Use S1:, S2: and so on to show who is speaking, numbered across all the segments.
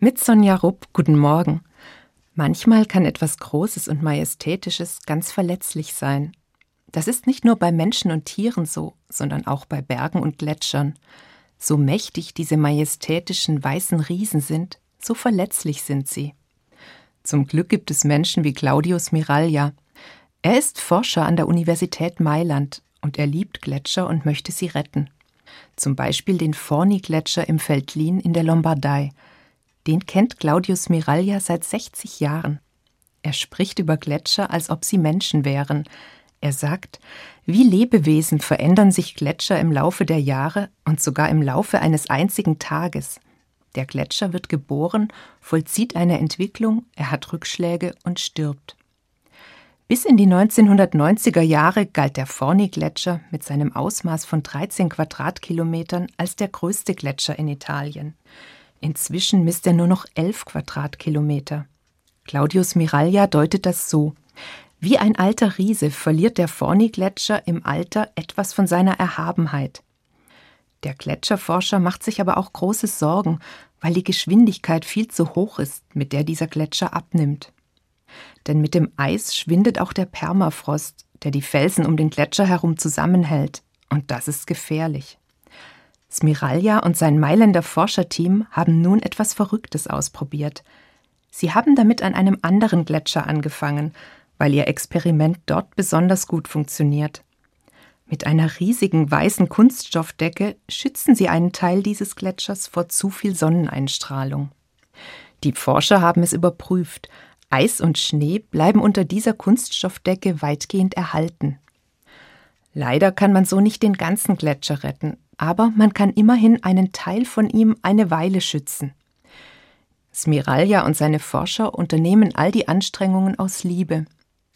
S1: Mit Sonja Rupp, guten Morgen. Manchmal kann etwas Großes und Majestätisches ganz verletzlich sein. Das ist nicht nur bei Menschen und Tieren so, sondern auch bei Bergen und Gletschern. So mächtig diese majestätischen weißen Riesen sind, so verletzlich sind sie. Zum Glück gibt es Menschen wie Claudius Miraglia. Er ist Forscher an der Universität Mailand und er liebt Gletscher und möchte sie retten. Zum Beispiel den Forni-Gletscher im Veltlin in der Lombardei – den kennt Claudius Miraglia seit 60 Jahren. Er spricht über Gletscher, als ob sie Menschen wären. Er sagt, wie Lebewesen verändern sich Gletscher im Laufe der Jahre und sogar im Laufe eines einzigen Tages. Der Gletscher wird geboren, vollzieht eine Entwicklung, er hat Rückschläge und stirbt. Bis in die 1990er Jahre galt der Forni-Gletscher mit seinem Ausmaß von 13 Quadratkilometern als der größte Gletscher in Italien. Inzwischen misst er nur noch elf Quadratkilometer. Claudius Miraglia deutet das so. Wie ein alter Riese verliert der Forni-Gletscher im Alter etwas von seiner Erhabenheit. Der Gletscherforscher macht sich aber auch große Sorgen, weil die Geschwindigkeit viel zu hoch ist, mit der dieser Gletscher abnimmt. Denn mit dem Eis schwindet auch der Permafrost, der die Felsen um den Gletscher herum zusammenhält, und das ist gefährlich. Smiralja und sein Mailänder Forscherteam haben nun etwas Verrücktes ausprobiert. Sie haben damit an einem anderen Gletscher angefangen, weil ihr Experiment dort besonders gut funktioniert. Mit einer riesigen weißen Kunststoffdecke schützen sie einen Teil dieses Gletschers vor zu viel Sonneneinstrahlung. Die Forscher haben es überprüft. Eis und Schnee bleiben unter dieser Kunststoffdecke weitgehend erhalten. Leider kann man so nicht den ganzen Gletscher retten, aber man kann immerhin einen Teil von ihm eine Weile schützen. Smiralja und seine Forscher unternehmen all die Anstrengungen aus Liebe.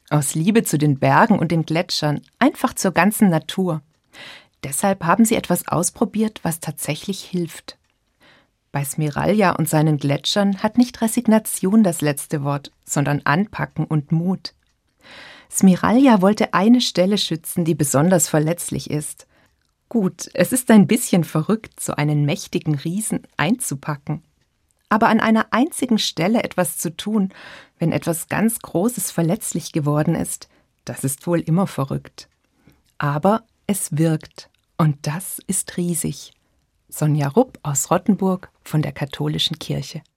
S1: Aus Liebe zu den Bergen und den Gletschern, einfach zur ganzen Natur. Deshalb haben sie etwas ausprobiert, was tatsächlich hilft. Bei Smiralja und seinen Gletschern hat nicht Resignation das letzte Wort, sondern Anpacken und Mut. Smiralja wollte eine Stelle schützen, die besonders verletzlich ist. Gut, es ist ein bisschen verrückt, so einen mächtigen Riesen einzupacken. Aber an einer einzigen Stelle etwas zu tun, wenn etwas ganz Großes verletzlich geworden ist, das ist wohl immer verrückt. Aber es wirkt, und das ist riesig. Sonja Rupp aus Rottenburg von der Katholischen Kirche.